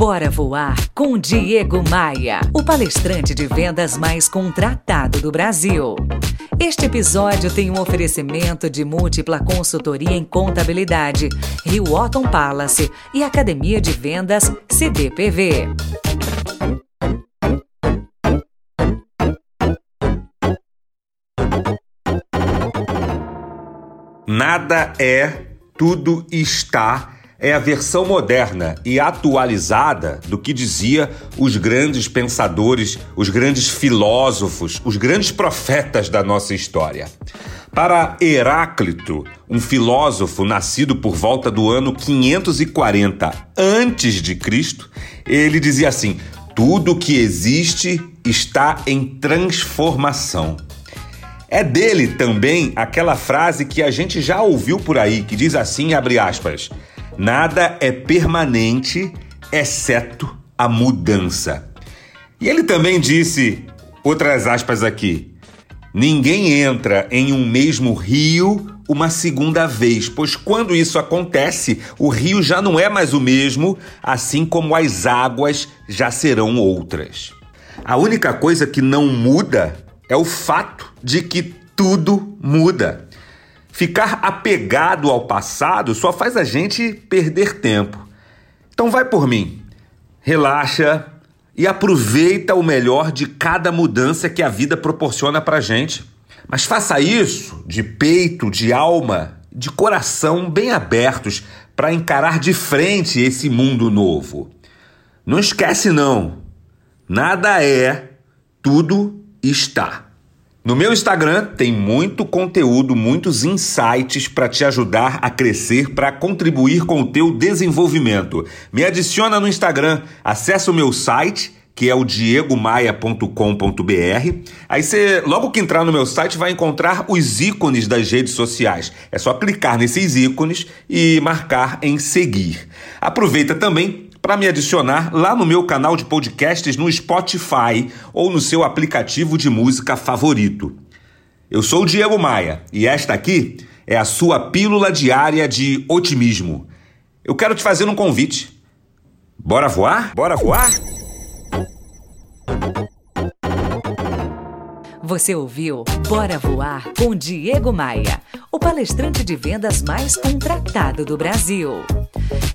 Bora Voar com Diego Maia, o palestrante de vendas mais contratado do Brasil. Este episódio tem um oferecimento de múltipla consultoria em contabilidade, Rio Otton Palace e Academia de Vendas CDPV. Nada é, tudo está é a versão moderna e atualizada do que dizia os grandes pensadores, os grandes filósofos, os grandes profetas da nossa história. Para Heráclito, um filósofo nascido por volta do ano 540 antes de Cristo, ele dizia assim: tudo que existe está em transformação. É dele também aquela frase que a gente já ouviu por aí, que diz assim, abre aspas: Nada é permanente exceto a mudança. E ele também disse, outras aspas aqui: Ninguém entra em um mesmo rio uma segunda vez, pois quando isso acontece, o rio já não é mais o mesmo, assim como as águas já serão outras. A única coisa que não muda é o fato de que tudo muda. Ficar apegado ao passado só faz a gente perder tempo. Então vai por mim. Relaxa e aproveita o melhor de cada mudança que a vida proporciona pra gente. Mas faça isso de peito, de alma, de coração bem abertos para encarar de frente esse mundo novo. Não esquece não. Nada é, tudo está. No meu Instagram tem muito conteúdo, muitos insights para te ajudar a crescer, para contribuir com o teu desenvolvimento. Me adiciona no Instagram, acesse o meu site que é o diegomaia.com.br. Aí você, logo que entrar no meu site, vai encontrar os ícones das redes sociais. É só clicar nesses ícones e marcar em seguir. Aproveita também para me adicionar lá no meu canal de podcasts no Spotify ou no seu aplicativo de música favorito. Eu sou o Diego Maia e esta aqui é a sua pílula diária de otimismo. Eu quero te fazer um convite. Bora voar? Bora voar? Você ouviu Bora Voar com Diego Maia, o palestrante de vendas mais contratado do Brasil.